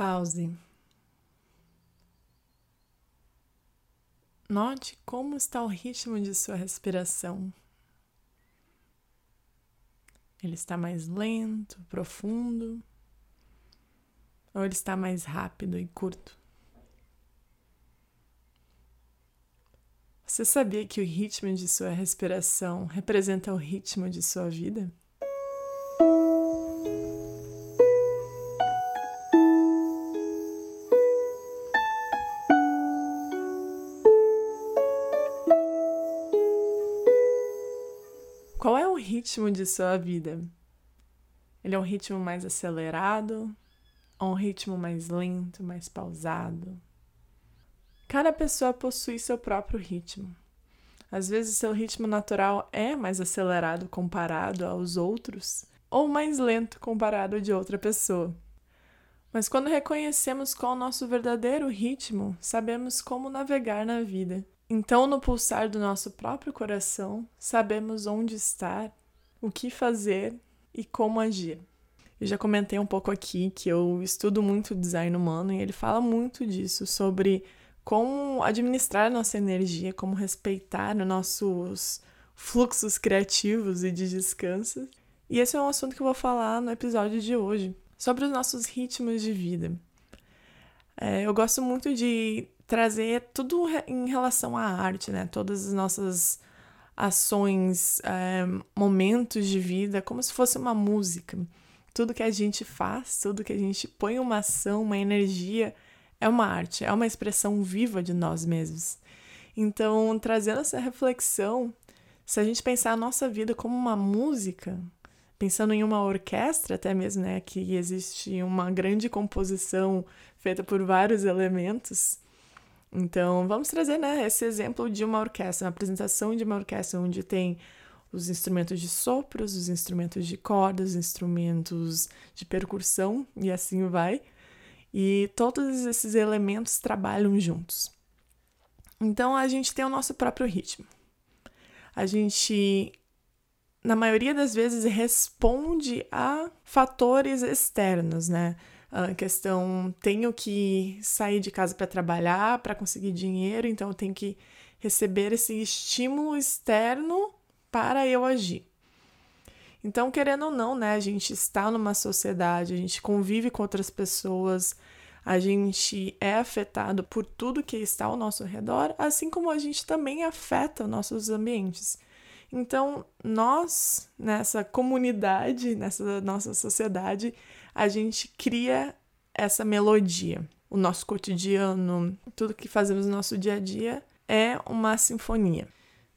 Pause. Note como está o ritmo de sua respiração. Ele está mais lento, profundo, ou ele está mais rápido e curto? Você sabia que o ritmo de sua respiração representa o ritmo de sua vida? Ritmo de sua vida? Ele é um ritmo mais acelerado ou um ritmo mais lento, mais pausado? Cada pessoa possui seu próprio ritmo. Às vezes, seu ritmo natural é mais acelerado comparado aos outros, ou mais lento comparado de outra pessoa. Mas quando reconhecemos qual o nosso verdadeiro ritmo, sabemos como navegar na vida então, no pulsar do nosso próprio coração, sabemos onde estar, o que fazer e como agir. Eu já comentei um pouco aqui que eu estudo muito design humano e ele fala muito disso, sobre como administrar nossa energia, como respeitar os nossos fluxos criativos e de descanso. E esse é um assunto que eu vou falar no episódio de hoje, sobre os nossos ritmos de vida. É, eu gosto muito de trazer tudo em relação à arte, né? Todas as nossas ações, é, momentos de vida, como se fosse uma música. Tudo que a gente faz, tudo que a gente põe uma ação, uma energia, é uma arte, é uma expressão viva de nós mesmos. Então, trazendo essa reflexão, se a gente pensar a nossa vida como uma música, pensando em uma orquestra até mesmo, né, que existe uma grande composição feita por vários elementos, então, vamos trazer né, esse exemplo de uma orquestra, uma apresentação de uma orquestra onde tem os instrumentos de sopros, os instrumentos de cordas, os instrumentos de percussão e assim vai. E todos esses elementos trabalham juntos. Então a gente tem o nosso próprio ritmo. A gente, na maioria das vezes, responde a fatores externos, né? A questão tenho que sair de casa para trabalhar, para conseguir dinheiro, então eu tenho que receber esse estímulo externo para eu agir. Então, querendo ou não, né, a gente está numa sociedade, a gente convive com outras pessoas, a gente é afetado por tudo que está ao nosso redor, assim como a gente também afeta nossos ambientes. Então, nós, nessa comunidade, nessa nossa sociedade, a gente cria essa melodia. O nosso cotidiano, tudo que fazemos no nosso dia a dia é uma sinfonia.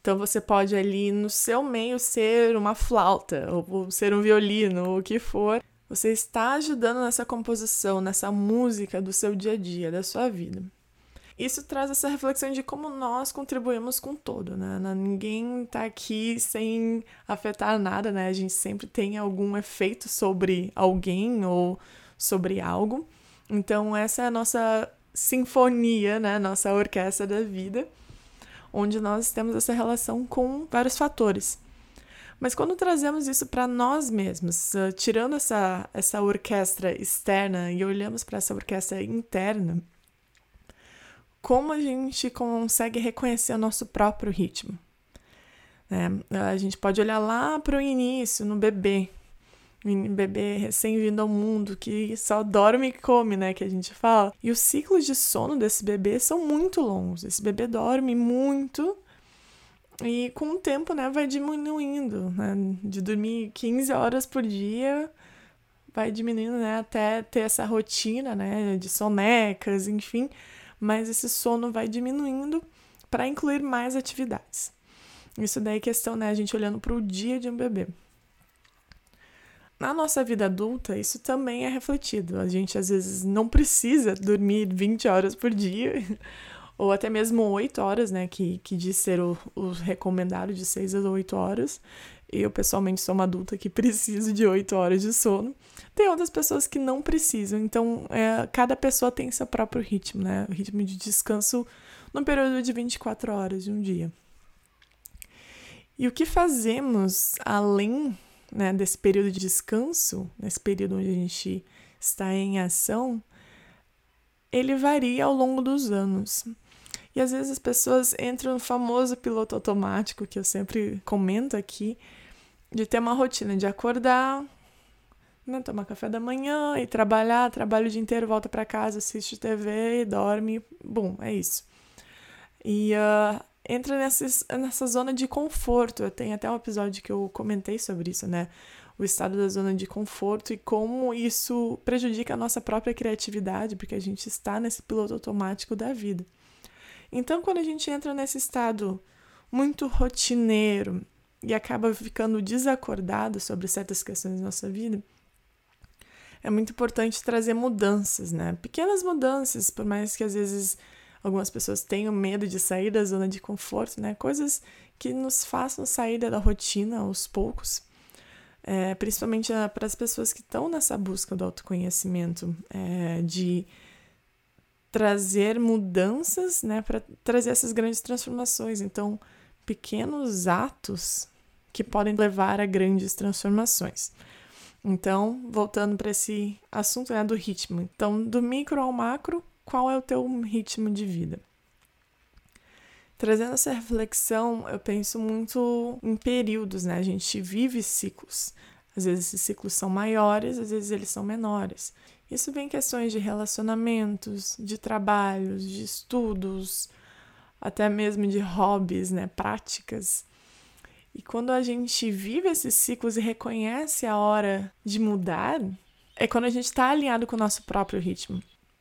Então você pode ali no seu meio ser uma flauta, ou ser um violino, ou o que for. Você está ajudando nessa composição, nessa música do seu dia a dia, da sua vida. Isso traz essa reflexão de como nós contribuímos com todo, né? Ninguém está aqui sem afetar nada, né? A gente sempre tem algum efeito sobre alguém ou sobre algo. Então, essa é a nossa sinfonia, né? Nossa orquestra da vida, onde nós temos essa relação com vários fatores. Mas quando trazemos isso para nós mesmos, uh, tirando essa, essa orquestra externa e olhamos para essa orquestra interna, como a gente consegue reconhecer o nosso próprio ritmo. Né? A gente pode olhar lá para o início, no bebê, bebê recém-vindo ao mundo, que só dorme e come, né, que a gente fala. E os ciclos de sono desse bebê são muito longos. Esse bebê dorme muito e com o tempo, né, vai diminuindo, né, de dormir 15 horas por dia, vai diminuindo, né, até ter essa rotina, né, de sonecas, enfim, mas esse sono vai diminuindo para incluir mais atividades. Isso daí é questão, né, a gente olhando para o dia de um bebê. Na nossa vida adulta, isso também é refletido. A gente às vezes não precisa dormir 20 horas por dia, ou até mesmo 8 horas, né? Que, que diz ser o, o recomendado de 6 a 8 horas. Eu, pessoalmente, sou uma adulta que preciso de 8 horas de sono. Tem outras pessoas que não precisam, então é, cada pessoa tem seu próprio ritmo, né? O ritmo de descanso no período de 24 horas de um dia. E o que fazemos além né, desse período de descanso, nesse período onde a gente está em ação, ele varia ao longo dos anos. E às vezes as pessoas entram no famoso piloto automático, que eu sempre comento aqui, de ter uma rotina de acordar, né, tomar café da manhã e trabalhar, trabalha o dia inteiro, volta para casa, assiste TV, dorme, bom, é isso. E uh, entra nessa, nessa zona de conforto. Eu tenho até um episódio que eu comentei sobre isso, né? O estado da zona de conforto e como isso prejudica a nossa própria criatividade, porque a gente está nesse piloto automático da vida. Então, quando a gente entra nesse estado muito rotineiro e acaba ficando desacordado sobre certas questões da nossa vida, é muito importante trazer mudanças, né? Pequenas mudanças, por mais que às vezes algumas pessoas tenham medo de sair da zona de conforto, né? Coisas que nos façam sair da rotina aos poucos. É, principalmente ah, para as pessoas que estão nessa busca do autoconhecimento, é, de trazer mudanças, né, para trazer essas grandes transformações. Então, pequenos atos que podem levar a grandes transformações. Então, voltando para esse assunto né, do ritmo. Então, do micro ao macro, qual é o teu ritmo de vida? Trazendo essa reflexão, eu penso muito em períodos, né? A gente vive ciclos. Às vezes esses ciclos são maiores, às vezes eles são menores. Isso vem em questões de relacionamentos, de trabalhos, de estudos, até mesmo de hobbies, né? Práticas. E quando a gente vive esses ciclos e reconhece a hora de mudar, é quando a gente está alinhado com o nosso próprio ritmo.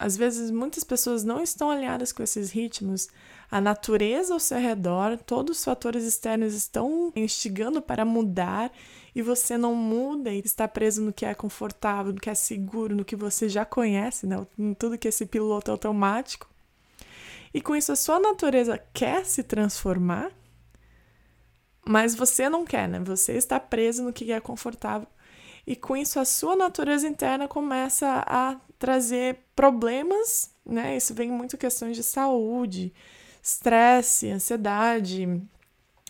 Às vezes, muitas pessoas não estão alinhadas com esses ritmos. A natureza ao seu redor, todos os fatores externos estão instigando para mudar e você não muda e está preso no que é confortável, no que é seguro, no que você já conhece, né? em tudo que esse piloto automático. E com isso, a sua natureza quer se transformar, mas você não quer, né? Você está preso no que é confortável. E com isso a sua natureza interna começa a trazer problemas, né? Isso vem muito questões de saúde, estresse, ansiedade,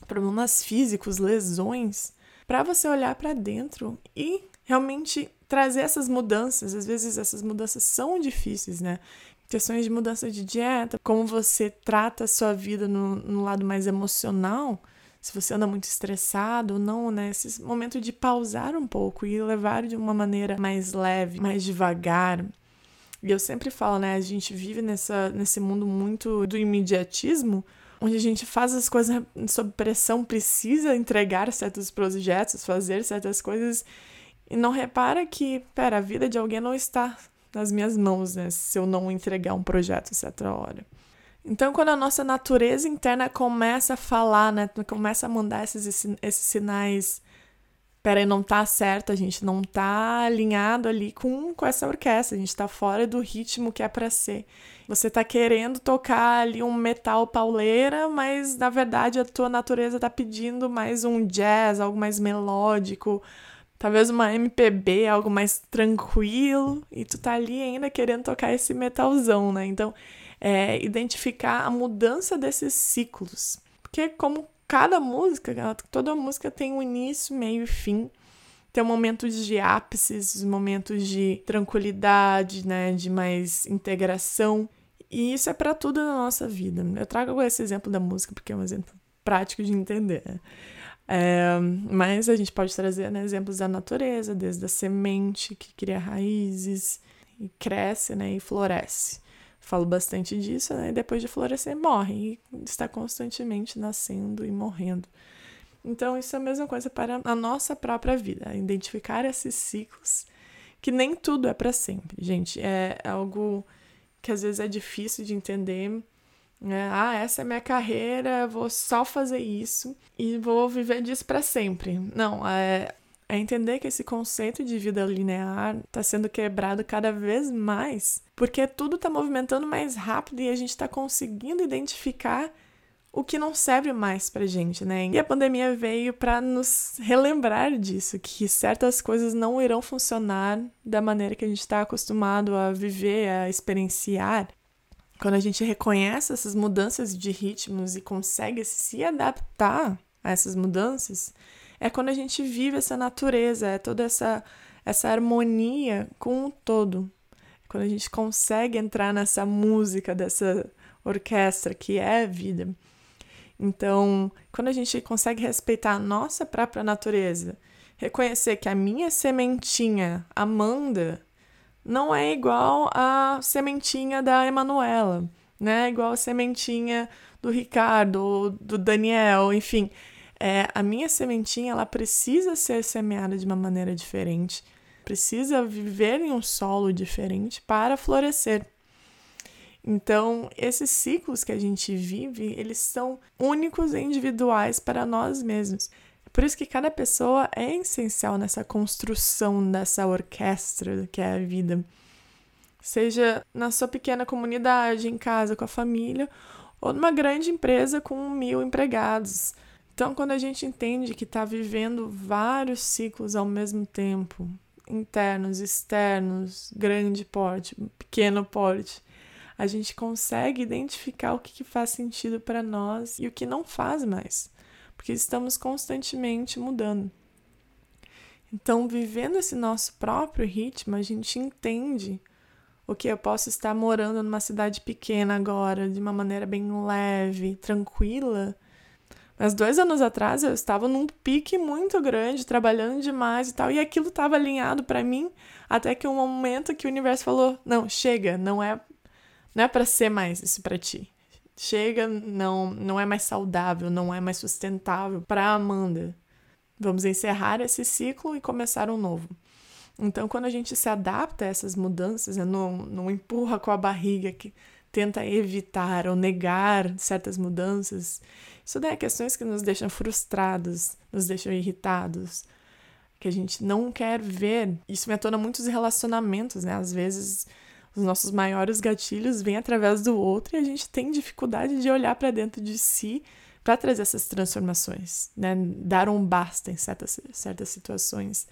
problemas físicos, lesões, para você olhar para dentro e realmente trazer essas mudanças. Às vezes essas mudanças são difíceis, né? Questões de mudança de dieta, como você trata a sua vida no, no lado mais emocional, se você anda muito estressado ou não, né? Esse momento de pausar um pouco e levar de uma maneira mais leve, mais devagar. E eu sempre falo, né? A gente vive nessa, nesse mundo muito do imediatismo, onde a gente faz as coisas sob pressão, precisa entregar certos projetos, fazer certas coisas e não repara que, pera, a vida de alguém não está nas minhas mãos, né? Se eu não entregar um projeto certa hora. Então, quando a nossa natureza interna começa a falar, né, começa a mandar esses, esses sinais, peraí, não tá certo, a gente não tá alinhado ali com, com essa orquestra, a gente tá fora do ritmo que é para ser. Você tá querendo tocar ali um metal pauleira, mas na verdade a tua natureza tá pedindo mais um jazz, algo mais melódico, talvez uma MPB, algo mais tranquilo, e tu tá ali ainda querendo tocar esse metalzão, né? Então, é, identificar a mudança desses ciclos. Porque como cada música, toda música tem um início, meio e fim. Tem momentos de ápices, momentos de tranquilidade, né, de mais integração. E isso é para tudo na nossa vida. Eu trago esse exemplo da música porque é um exemplo prático de entender. Né? É, mas a gente pode trazer né, exemplos da natureza, desde a semente que cria raízes e cresce né, e floresce falo bastante disso, né? Depois de florescer, morre e está constantemente nascendo e morrendo. Então, isso é a mesma coisa para a nossa própria vida, identificar esses ciclos, que nem tudo é para sempre, gente. É algo que às vezes é difícil de entender. Né? Ah, essa é minha carreira, vou só fazer isso e vou viver disso para sempre. Não, é, é entender que esse conceito de vida linear está sendo quebrado cada vez mais, porque tudo está movimentando mais rápido e a gente está conseguindo identificar o que não serve mais pra gente, né? E a pandemia veio para nos relembrar disso, que certas coisas não irão funcionar da maneira que a gente está acostumado a viver, a experienciar. Quando a gente reconhece essas mudanças de ritmos e consegue se adaptar a essas mudanças, é quando a gente vive essa natureza, é toda essa, essa harmonia com o todo. quando a gente consegue entrar nessa música dessa orquestra que é a vida. Então, quando a gente consegue respeitar a nossa própria natureza, reconhecer que a minha sementinha, Amanda, não é igual à sementinha da Emanuela, né? Igual a sementinha do Ricardo, do Daniel, enfim. É, a minha sementinha, ela precisa ser semeada de uma maneira diferente, precisa viver em um solo diferente para florescer. Então, esses ciclos que a gente vive, eles são únicos e individuais para nós mesmos. Por isso que cada pessoa é essencial nessa construção dessa orquestra que é a vida. Seja na sua pequena comunidade, em casa, com a família, ou numa grande empresa com mil empregados. Então, quando a gente entende que está vivendo vários ciclos ao mesmo tempo, internos, externos, grande porte, pequeno porte, a gente consegue identificar o que, que faz sentido para nós e o que não faz mais porque estamos constantemente mudando. Então, vivendo esse nosso próprio ritmo, a gente entende o que eu posso estar morando numa cidade pequena agora, de uma maneira bem leve, tranquila. Mas dois anos atrás eu estava num pique muito grande, trabalhando demais e tal, e aquilo estava alinhado para mim, até que um momento que o universo falou: não, chega, não é, não é para ser mais isso para ti chega, não, não é mais saudável, não é mais sustentável para Amanda. Vamos encerrar esse ciclo e começar um novo. Então, quando a gente se adapta a essas mudanças, não, não empurra com a barriga, que tenta evitar ou negar certas mudanças, isso daí é questões que nos deixam frustrados, nos deixam irritados, que a gente não quer ver. Isso me atona muitos relacionamentos, né? Às vezes os nossos maiores gatilhos vêm através do outro e a gente tem dificuldade de olhar para dentro de si para trazer essas transformações, né? Dar um basta em certas, certas situações.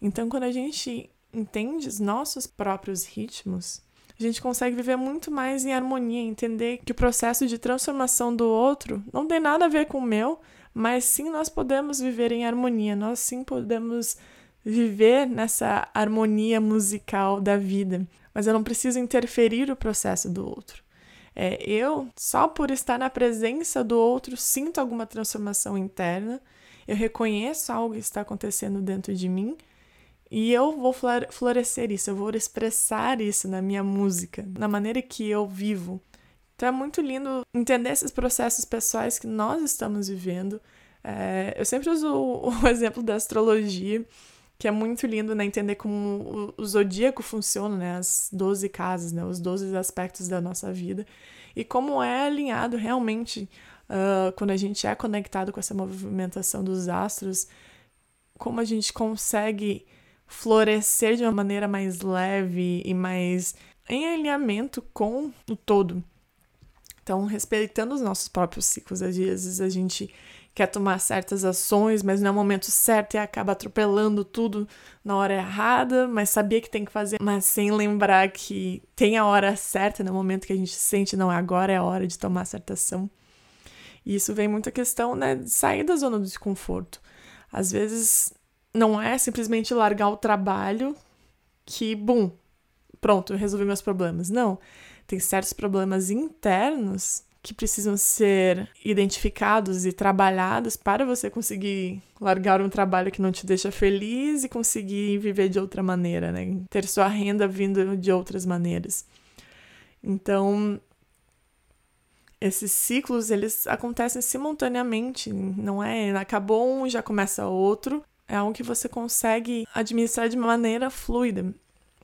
Então, quando a gente entende os nossos próprios ritmos, a gente consegue viver muito mais em harmonia, entender que o processo de transformação do outro não tem nada a ver com o meu, mas sim nós podemos viver em harmonia, nós sim podemos viver nessa harmonia musical da vida mas eu não preciso interferir o processo do outro. É, eu, só por estar na presença do outro, sinto alguma transformação interna, eu reconheço algo que está acontecendo dentro de mim e eu vou florescer isso, eu vou expressar isso na minha música, na maneira que eu vivo. Então é muito lindo entender esses processos pessoais que nós estamos vivendo. É, eu sempre uso o, exemplo da astrologia que é muito lindo, né? Entender como o, o zodíaco funciona, né? As 12 casas, né? Os 12 aspectos da nossa vida. E como é alinhado realmente uh, quando a gente é conectado com essa movimentação dos astros, como a gente consegue florescer de uma maneira mais leve e mais em alinhamento com o todo. Então, respeitando os nossos próprios ciclos, às vezes a gente quer tomar certas ações, mas não é o momento certo e acaba atropelando tudo na hora errada, mas sabia que tem que fazer, mas sem lembrar que tem a hora certa, no momento que a gente sente, não, agora é a hora de tomar certa ação. E isso vem muito a questão, né, de sair da zona do desconforto. Às vezes não é simplesmente largar o trabalho que, bum, pronto, eu resolvi meus problemas. Não. Tem certos problemas internos que precisam ser identificados e trabalhados para você conseguir largar um trabalho que não te deixa feliz e conseguir viver de outra maneira, né? Ter sua renda vindo de outras maneiras. Então, esses ciclos, eles acontecem simultaneamente, não é? Acabou um, já começa outro. É algo que você consegue administrar de maneira fluida.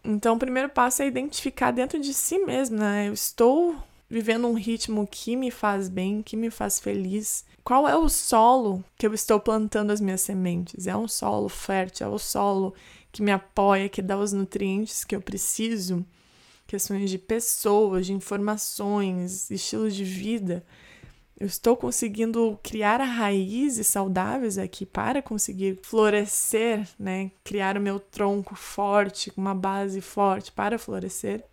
Então, o primeiro passo é identificar dentro de si mesmo, né? Eu estou vivendo um ritmo que me faz bem, que me faz feliz? Qual é o solo que eu estou plantando as minhas sementes? É um solo fértil? É o solo que me apoia, que dá os nutrientes que eu preciso? Questões de pessoas, de informações, estilos de vida. Eu estou conseguindo criar raízes saudáveis aqui para conseguir florescer, né? Criar o meu tronco forte, uma base forte para florescer.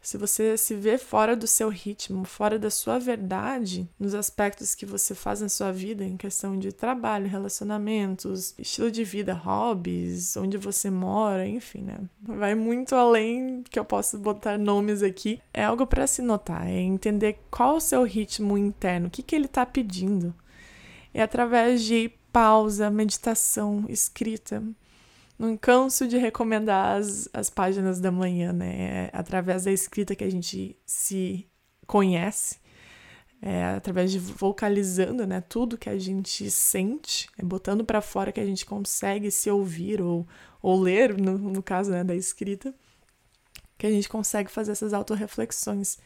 Se você se vê fora do seu ritmo, fora da sua verdade, nos aspectos que você faz na sua vida, em questão de trabalho, relacionamentos, estilo de vida, hobbies, onde você mora, enfim, né? Vai muito além que eu posso botar nomes aqui. É algo para se notar, é entender qual o seu ritmo interno, o que, que ele está pedindo. É através de pausa, meditação, escrita não canso de recomendar as, as páginas da manhã, né? É através da escrita que a gente se conhece, é através de vocalizando, né? Tudo que a gente sente, é botando para fora que a gente consegue se ouvir ou, ou ler, no, no caso né, da escrita, que a gente consegue fazer essas autorreflexões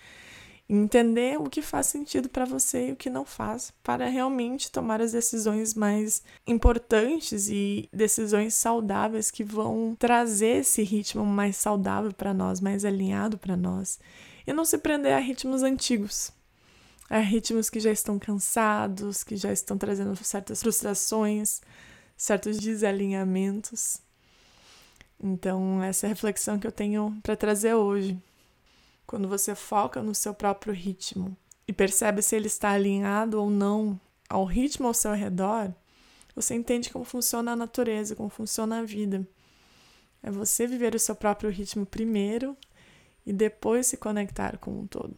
entender o que faz sentido para você e o que não faz, para realmente tomar as decisões mais importantes e decisões saudáveis que vão trazer esse ritmo mais saudável para nós, mais alinhado para nós, e não se prender a ritmos antigos. A ritmos que já estão cansados, que já estão trazendo certas frustrações, certos desalinhamentos. Então, essa é a reflexão que eu tenho para trazer hoje. Quando você foca no seu próprio ritmo e percebe se ele está alinhado ou não ao ritmo ao seu redor, você entende como funciona a natureza, como funciona a vida. É você viver o seu próprio ritmo primeiro e depois se conectar com o todo.